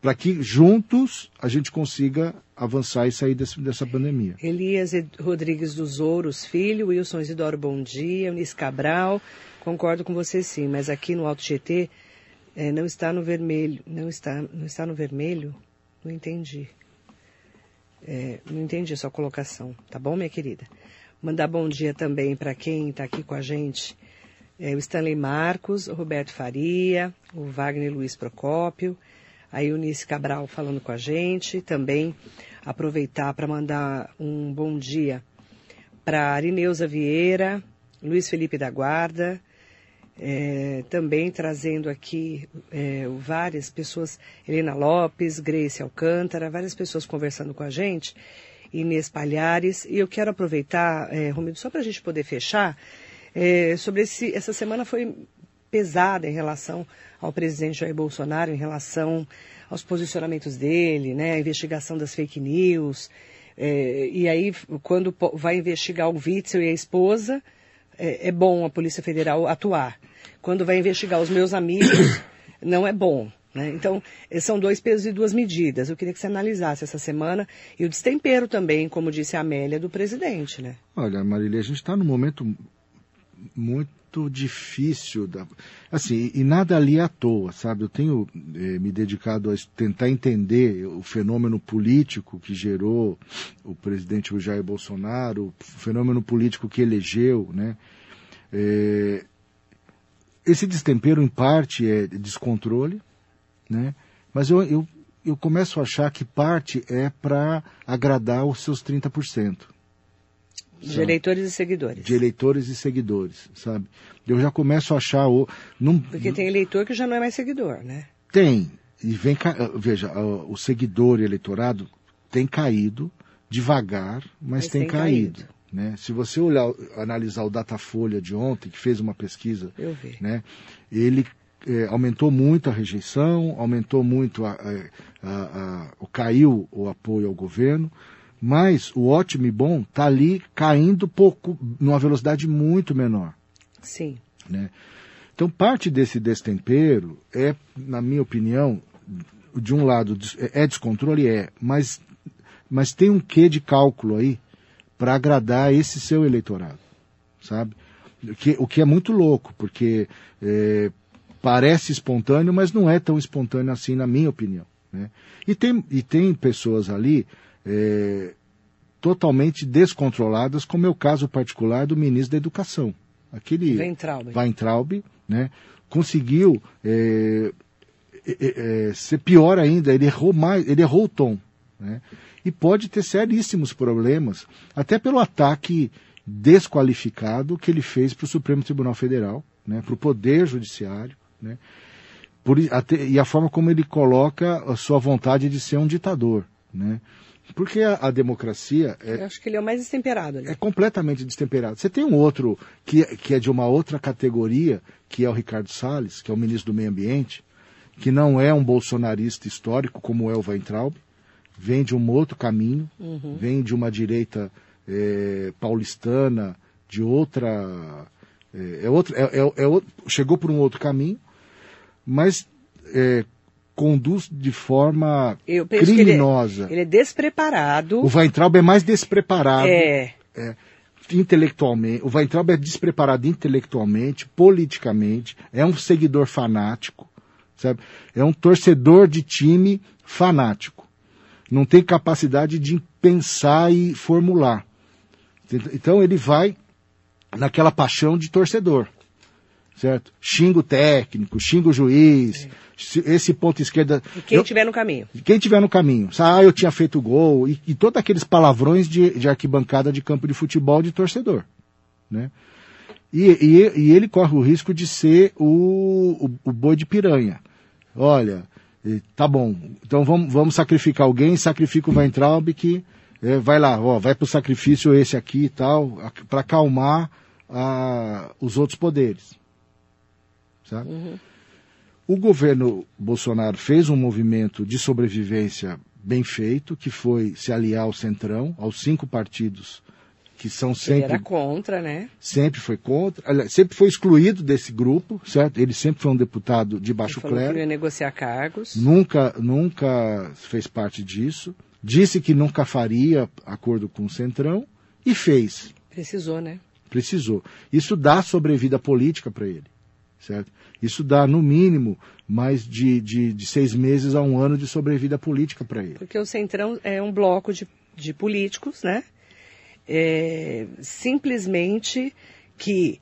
Para que juntos a gente consiga avançar e sair desse- dessa pandemia. Elias Rodrigues dos Ouros Filho, Wilson Isidoro Bom Dia, Eunice Cabral, concordo com você sim, mas aqui no Alto GT eh, não está no vermelho, não está, não está no vermelho? Não entendi. Eh, não entendi a sua colocação, tá bom, minha querida? Mandar bom dia também para quem está aqui com a gente, eh, o Stanley Marcos, o Roberto Faria, o Wagner Luiz Procópio, a Eunice Cabral falando com a gente, também aproveitar para mandar um bom dia para Arineuza Vieira, Luiz Felipe da Guarda, eh, também trazendo aqui eh, várias pessoas, Helena Lopes, Grace Alcântara, várias pessoas conversando com a gente, Inês Palhares, e eu quero aproveitar, eh, Romildo, só para a gente poder fechar, eh, sobre esse, essa semana foi pesada em relação ao presidente Jair Bolsonaro, em relação aos posicionamentos dele, né, a investigação das fake news, eh, e aí quando vai investigar o Witzel e a esposa, é, é bom a Polícia Federal atuar. Quando vai investigar os meus amigos, não é bom. né? Então, eh, são dois pesos e duas medidas. Eu queria que você analisasse essa semana e o destempero também, como disse a Amélia, do presidente. Né? Olha, Marília, a gente está num momento muito difícil. Da... Assim, e nada ali à toa, sabe? Eu tenho eh, me dedicado a tentar entender o fenômeno político que gerou o presidente Jair Bolsonaro, o fenômeno político que elegeu, né? Eh, esse destempero, em parte, é descontrole, né? Mas eu, eu, eu começo a achar que parte é para agradar os seus 30%. De eleitores e seguidores. De eleitores e seguidores, sabe? Eu já começo a achar o. Num, Porque tem eleitor que já não é mais seguidor, né? Tem. E vem Veja, o seguidor e eleitorado tem caído devagar, mas, mas tem, tem, caído. caído. Né? Se você olhar, analisar o Datafolha de ontem, que fez uma pesquisa, né? ele é, aumentou muito a rejeição, aumentou muito a, a, a, a, caiu o apoio ao governo, mas o ótimo e bom está ali caindo pouco, numa velocidade muito menor. Sim. Né? Então, parte desse destempero é, na minha opinião, de um lado, é descontrole, é, mas, mas tem um quê de cálculo aí para agradar esse seu eleitorado, sabe? O que, o que é muito louco, porque é, parece espontâneo, mas não é tão espontâneo assim, na minha opinião. Né? E, tem, e tem pessoas ali é, totalmente descontroladas, como é o caso particular do ministro da Educação. Aquele Weintraub, Weintraub né, conseguiu é, é, é, ser pior ainda, ele errou mais, ele errou o tom. Né? E pode ter seríssimos problemas, até pelo ataque desqualificado que ele fez para o Supremo Tribunal Federal, né, para o Poder Judiciário, né, por, até, e a forma como ele coloca a sua vontade de ser um ditador. Né? Porque a, a, democracia. É, Eu acho que ele é o mais destemperado. Ali. É completamente destemperado. Você tem um outro que, que é de uma outra categoria, que é o Ricardo Salles, que é o ministro do Meio Ambiente, que não é um bolsonarista histórico como é o Weintraub, vem de um outro caminho, uhum. vem de uma direita é, paulistana, de outra. É, é outro, é, é, é chegou por um outro caminho, mas é, conduz de forma criminosa. Ele é, ele é, despreparado. O Weintraub é mais despreparado. É. é. Intelectualmente, o Weintraub é despreparado intelectualmente, politicamente, é um seguidor fanático, sabe? É um torcedor de time fanático. Não tem capacidade de pensar e formular. Então ele vai naquela paixão de torcedor certo? Xinga o técnico, xinga o juiz, Sim. esse ponto esquerda. E quem estiver no caminho. Quem tiver no caminho. Ah, eu tinha feito gol, e, e todos aqueles palavrões de, de, arquibancada de campo de futebol de torcedor, né? E, e, e ele corre o risco de ser o, o, o boi de piranha. Olha, tá bom, então vamos, vamos sacrificar alguém, sacrifica o Weintraub que é, vai lá, ó, vai para o sacrifício esse aqui e tal, para acalmar a, os outros poderes. Sabe? Uhum. O governo Bolsonaro fez um movimento de sobrevivência bem feito, que foi se aliar ao Centrão, aos cinco partidos que são sempre. Ele era contra, né? Sempre foi contra. Sempre foi excluído desse grupo, certo? Ele sempre foi um deputado de baixo Ele clero. Que ia negociar cargos. Nunca, nunca fez parte disso. Disse que nunca faria acordo com o Centrão e fez. Precisou, né? Precisou. Isso dá sobrevida política para ele certo? Isso dá, no mínimo, mais de, de, de seis meses a um ano de sobrevida política para ele. Porque o Centrão é um bloco de, de políticos, né? É, simplesmente que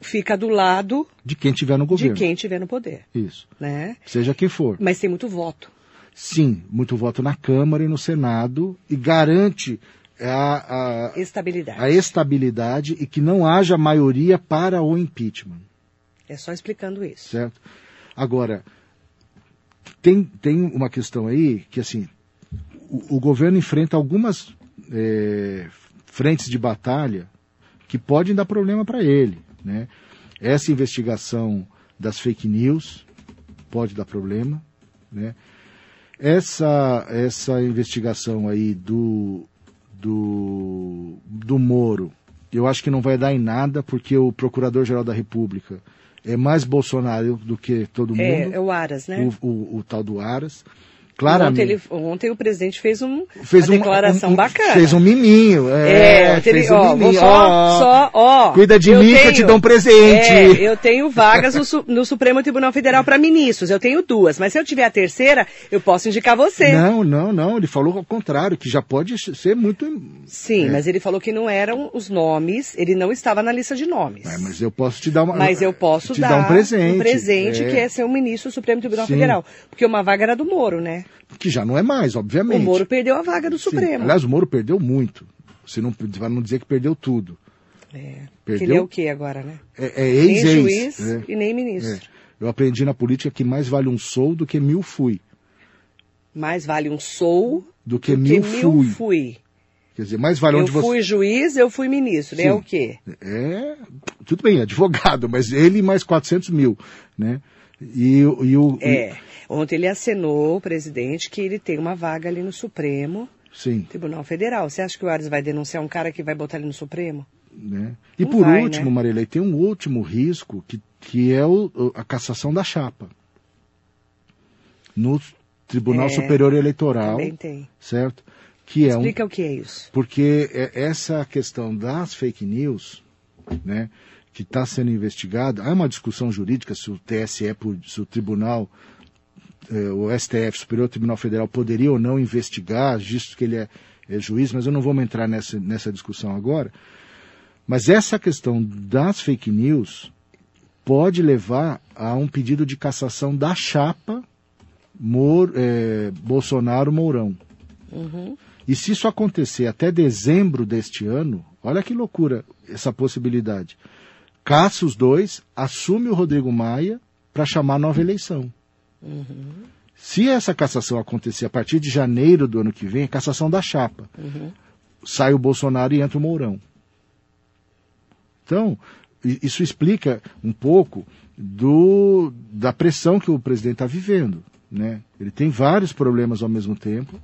fica do lado de quem tiver no governo. De quem tiver no poder. Isso. Né? Seja quem for. Mas tem muito voto. Sim, muito voto na Câmara e no Senado e garante a, a, estabilidade. a estabilidade e que não haja maioria para o impeachment. É só explicando isso. Certo. Agora, tem, tem uma questão aí que, assim, o, o governo enfrenta algumas é, frentes de batalha que podem dar problema para ele. Né? Essa investigação das fake news pode dar problema. Né? Essa, essa investigação aí do, do, do Moro, eu acho que não vai dar em nada, porque o Procurador-Geral da República é mais Bolsonaro do que todo é, mundo. É, o Aras, né? O, o, o tal do Aras. Claramente. Ontem, ele, ontem o presidente fez um, fez uma um, declaração um, um, bacana. Fez um miminho. É, é fez um ó, miminho. Ó, só, ó, Cuida de mim tenho, que eu te dou um presente. É, eu tenho vagas no, no Supremo Tribunal Federal para ministros. Eu tenho duas. Mas se eu tiver a terceira, eu posso indicar você. Não, não, não. Ele falou ao contrário, que já pode ser muito. Sim, é. mas ele falou que não eram os nomes, ele não estava na lista de nomes. É, mas eu posso te dar uma. Mas eu posso te dar, dar um presente. Um presente é. que é ser um ministro do Supremo Tribunal Sim. Federal. Porque uma vaga era do Moro, né? Que já não é mais, obviamente. O Moro perdeu a vaga do Sim. Supremo. Aliás, o Moro perdeu muito. Se não, para não dizer que perdeu tudo. É. Perdeu... ele é o que agora, né? É, é ex, nem juiz é. e nem ministro. Eu aprendi na política que mais vale um sou do que mil fui. Mais vale um sou do que, do mil, que fui. fui. Quer dizer, mais vale eu onde você... fui juiz, eu fui ministro. Sim. É o quê? É, tudo bem, advogado, mas ele mais 400 mil, né? E, e o... É, ontem ele acenou, o presidente, que ele tem uma vaga ali no Supremo Sim. Tribunal Federal. Você acha que o Ares vai denunciar um cara que vai botar ele no Supremo? Né? E Não por vai, último, né? Marilei, tem um último risco que, que é o, a cassação da chapa. No Tribunal É, Superior Eleitoral, Também tem. certo? Que é um, Explica o que é isso. porque é- essa questão das fake news, né, que está sendo investigada, há uma discussão jurídica se o TSE, por- se o Tribunal, o STF, Superior Tribunal Federal, poderia ou não investigar, visto que ele é, é juiz, mas eu não vou entrar nessa, nessa discussão agora. Mas essa questão das fake news pode levar a um pedido de cassação da chapa Mor- eh, Bolsonaro-Mourão. E se isso acontecer até dezembro deste ano, olha que loucura essa possibilidade. Caça os dois, assume o Rodrigo Maia para chamar nova eleição. Se essa cassação acontecer a partir de janeiro do ano que vem, é cassação da chapa. Sai o Bolsonaro e entra o Mourão. Então, isso explica um pouco do, da pressão que o presidente está vivendo. Né? Ele tem vários problemas ao mesmo tempo.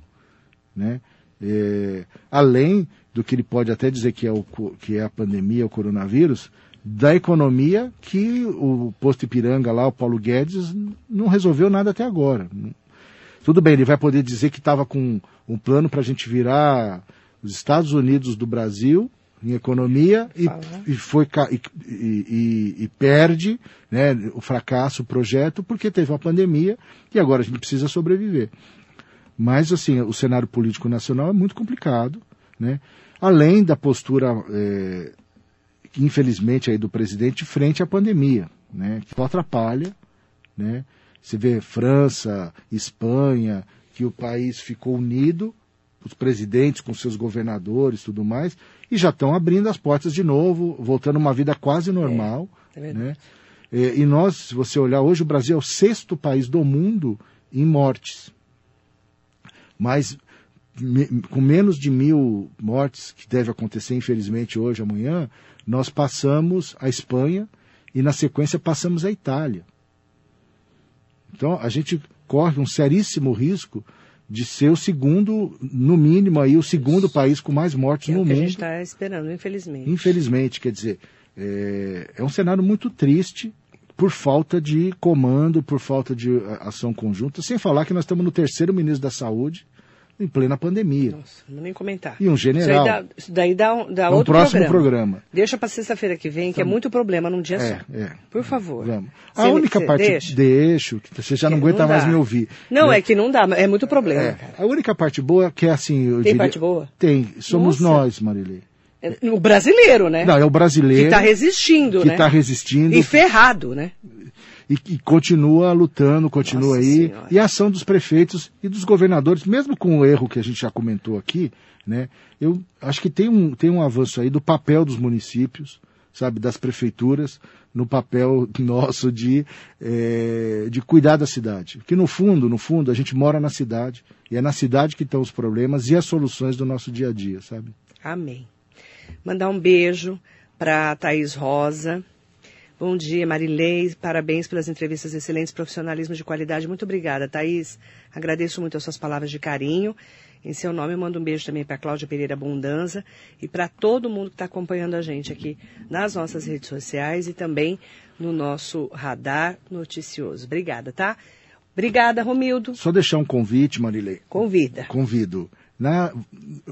Né? É, além do que ele pode até dizer que é, o, que é a pandemia, o coronavírus, da economia que o posto Ipiranga lá, o Paulo Guedes, não resolveu nada até agora. Tudo bem, ele vai poder dizer que estava com um plano para a gente virar os Estados Unidos do Brasil em economia e, Fala. e foi e, e- e- e perde né, o fracasso, o projeto, porque teve uma pandemia e agora a gente precisa sobreviver. Mas, assim, o cenário político nacional é muito complicado, né? Além da postura, eh, infelizmente, aí do presidente frente à pandemia, né? Que só atrapalha, né? Você vê França, Espanha, que o país ficou unido, os presidentes com seus governadores tudo mais, e já estão abrindo as portas de novo, voltando a uma vida quase normal, é verdade. né? Eh, E nós, se você olhar hoje, o Brasil é o sexto país do mundo em mortes mas me- com menos de mil mortes, que deve acontecer infelizmente hoje, amanhã, nós passamos a Espanha e na sequência passamos a Itália. Então a gente corre um seríssimo risco de ser o segundo, no mínimo aí, o segundo país com mais mortes É no o que a mundo. gente está esperando, infelizmente. Infelizmente, quer dizer, é, é um cenário muito triste por falta de comando, por falta de ação conjunta, sem falar que nós estamos no terceiro ministro da Saúde em plena pandemia. Nossa, não vou nem comentar. E um general. Isso, dá, isso daí dá, um, dá É um outro próximo programa. programa. Deixa para sexta-feira que vem, que é muito problema num dia É, só. é. Por favor. Vamos. Você- A única você parte. deixa? Deixo, que você já não aguenta mais me ouvir. Não, né? é que não dá, é muito problema, É, cara. A única parte boa é que é assim. eu Tem diria- parte boa? Tem. Somos Nossa. nós, Marilei. É, O brasileiro, né? Não, é o brasileiro. que está resistindo, que né? está resistindo. E ferrado, né? E, e continua lutando, continua Nossa aí. Senhora. E a ação dos prefeitos e dos governadores, mesmo com o erro que a gente já comentou aqui, né? Eu acho que tem um, tem um avanço aí do papel dos municípios, sabe, das prefeituras, no papel nosso de, eh, de cuidar da cidade. Que no fundo, no fundo, a gente mora na cidade, e é na cidade que estão os problemas e as soluções do nosso dia a dia, sabe? Amém. Mandar um beijo para Thaís Rosa. Bom dia, Marilei. Parabéns pelas entrevistas excelentes, profissionalismo de qualidade. Muito obrigada, Thaís. Agradeço muito as suas palavras de carinho. Em seu nome, eu mando um beijo também para Cláudia Pereira Abundanza e para todo mundo que está acompanhando a gente aqui nas nossas redes sociais e também no nosso radar noticioso. Obrigada, tá? Obrigada, Romildo. Só deixar um convite, Marilei. Convida. Convido. Na,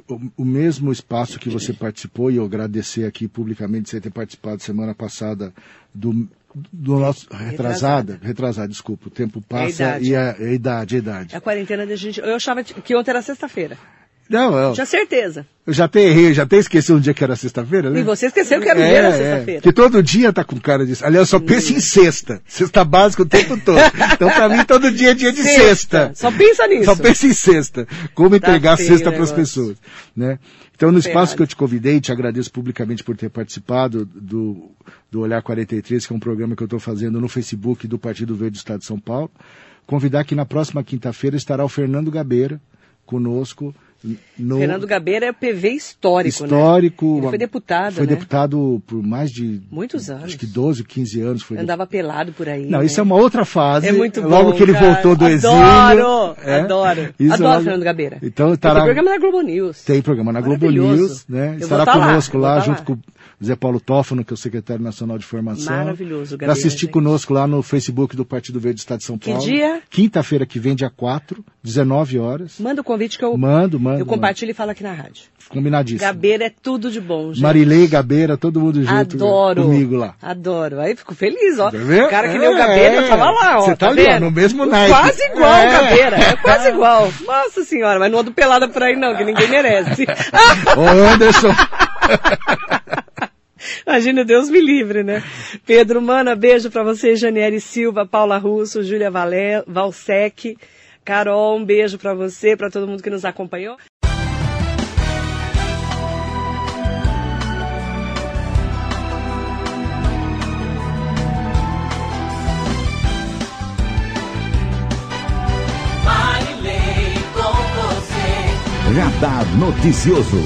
o, o, mesmo espaço que você participou, e eu agradecer aqui publicamente você ter participado semana passada do, do nosso. Retrasada, retrasada, retrasada desculpa. O tempo passa é a e a, a, idade, a idade. A quarentena da gente. Eu achava que ontem era sexta-feira. Não, eu. Tinha certeza. Eu já até errei, já até esqueci um dia que era sexta-feira, né? E você esqueceu que era o é, dia era sexta-feira. É. Que todo dia tá com cara disso. Aliás, eu só penso em sexta. Sexta básica o tempo todo. Então, pra mim, todo dia é dia de sexta. sexta. Só pensa nisso. Só pensa em sexta. Como tá entregar a sexta para as pessoas, né? Então, no espaço que eu te convidei, te agradeço publicamente por ter participado do, do Olhar 43, que é um programa que eu estou fazendo no Facebook do Partido Verde do Estado de São Paulo. Convidar que na próxima quinta-feira estará o Fernando Gabeira conosco, no... Fernando Gabeira é PV histórico? Histórico. Né? Ele foi deputado, Foi né? deputado por mais de... Muitos anos. Acho que 12, 15 anos. Foi Andava de... pelado por aí. Não, né? isso é uma outra fase. É muito bom, Logo que ele cara. voltou do adoro, exílio. Adoro, é? adoro. Isso adoro logo... Fernando Gabeira. Então, estará... Tem programa na Globo News. Tem programa na Globo News, né? Eu Estará tá conosco lá, lá, tá junto lá. com o Zé Paulo Toffano, que é o secretário nacional de formação. Maravilhoso, Gabeira. Para assistir conosco lá no Facebook do Partido Verde do Estado de São Que Paulo. dia? Quinta-feira que vem, dia 4, 19 horas. Manda o convite que eu, Mando, mando. eu compartilho e falo aqui na rádio. Combinadíssimo. Gabeira é tudo de bom, gente. Marilei, Gabeira, todo mundo junto Adoro. comigo lá. Adoro. Aí fico feliz, ó. Tá? O cara que É, o Gabeira é. tava lá, ó. Você tá ali, vendo? ó, no mesmo naipe. Quase igual É. Gabeira. É quase igual. Nossa senhora, mas não ando pelada por aí não, que ninguém merece. Ô Anderson, Imagina, Deus me livre, né? Pedro Mana, beijo pra você, Janiele Silva, Paula Russo, Júlia Valé, Valsec, Carol, um beijo pra você, pra todo mundo que nos acompanhou. Radar Noticioso.